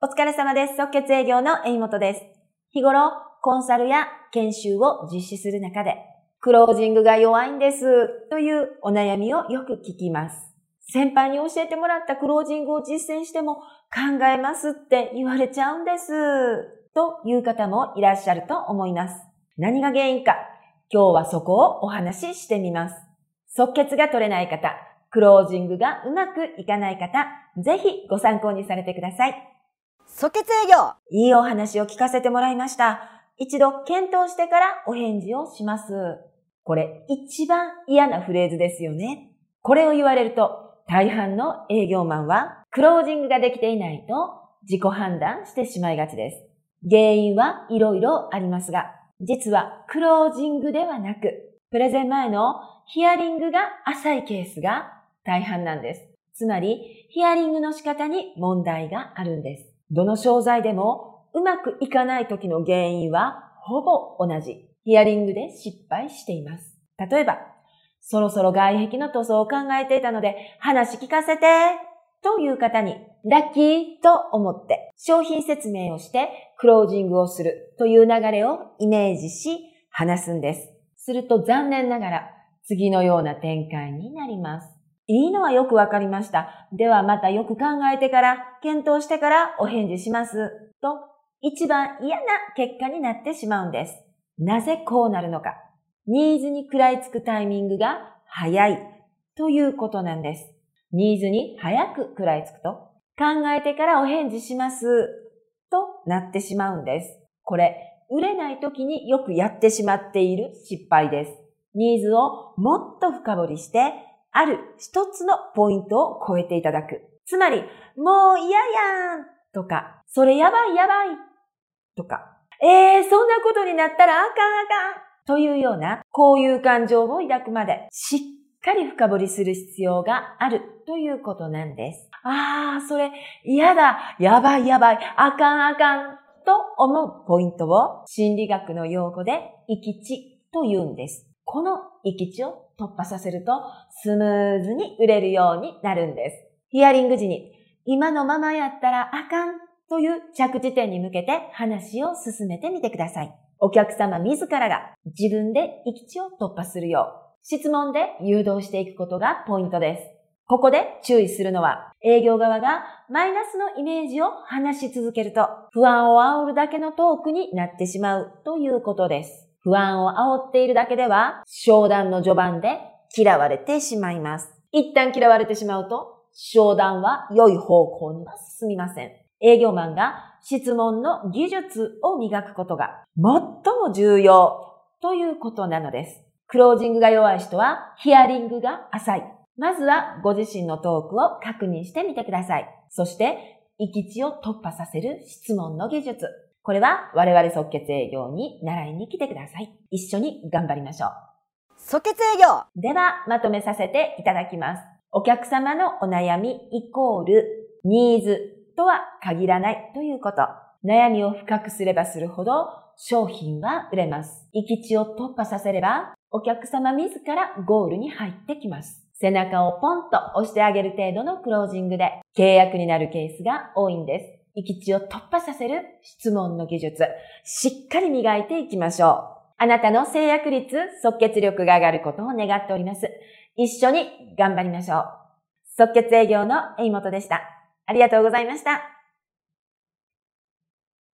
お疲れ様です。即決営業の江本です。日頃、コンサルや研修を実施する中で、クロージングが弱いんですというお悩みをよく聞きます。先輩に教えてもらったクロージングを実践しても考えますって言われちゃうんです。という方もいらっしゃると思います。何が原因か、今日はそこをお話ししてみます。即決が取れない方、クロージングがうまくいかない方、ぜひご参考にされてください。即決営業いいお話を聞かせてもらいました。一度検討してからお返事をします。これ一番嫌なフレーズですよね。これを言われると大半の営業マンはクロージングができていないと自己判断してしまいがちです。原因はいろいろありますが、実はクロージングではなく、プレゼン前のヒアリングが浅いケースが大半なんです。つまり、ヒアリングの仕方に問題があるんです。どの商材でもうまくいかない時の原因はほぼ同じ。ヒアリングで失敗しています。例えば、そろそろ外壁の塗装を考えていたので、話聞かせて、という方に、ラッキーと思って商品説明をしてクロージングをするという流れをイメージし話すんです。すると残念ながら次のような展開になります。いいのはよくわかりました。ではまたよく考えてから、検討してからお返事します。と、一番嫌な結果になってしまうんです。なぜこうなるのか。ニーズに食らいつくタイミングが早いということなんです。ニーズに早く食らいつくと考えてからお返事しますとなってしまうんです。これ、売れない時によくやってしまっている失敗です。ニーズをもっと深掘りして、ある一つのポイントを超えていただく。つまり、もう嫌やんとか、それやばいやばいとか、えー、そんなことになったらあかんあかんというような、こういう感情を抱くまで、しっかり深掘りする必要があるということなんです。ああ、それ嫌だ、やばいやばい、あかんあかんと思うポイントを心理学の用語で行き地と言うんです。この行き地を突破させるとスムーズに売れるようになるんです。ヒアリング時に今のままやったらあかんという着地点に向けて話を進めてみてください。お客様自らが自分で行き地を突破するよう、質問で誘導していくことがポイントです。ここで注意するのは、営業側がマイナスのイメージを話し続けると、不安を煽るだけのトークになってしまうということです。不安を煽っているだけでは、商談の序盤で嫌われてしまいます。一旦嫌われてしまうと、商談は良い方向には進みません。営業マンが質問の技術を磨くことが最も重要ということなのです。クロージングが弱い人はヒアリングが浅い。まずはご自身のトークを確認してみてください。そして、行き地を突破させる質問の技術。これは我々即決営業に習いに来てください。一緒に頑張りましょう。即決営業では、まとめさせていただきます。お客様のお悩みイコールニーズとは限らないということ。悩みを深くすればするほど商品は売れます。行き地を突破させればお客様自らゴールに入ってきます。背中をポンと押してあげる程度のクロージングで契約になるケースが多いんです。行き地を突破させる質問の技術、しっかり磨いていきましょう。あなたの制約率、即決力が上がることを願っております。一緒に頑張りましょう。即決営業の江本でした。ありがとうございました。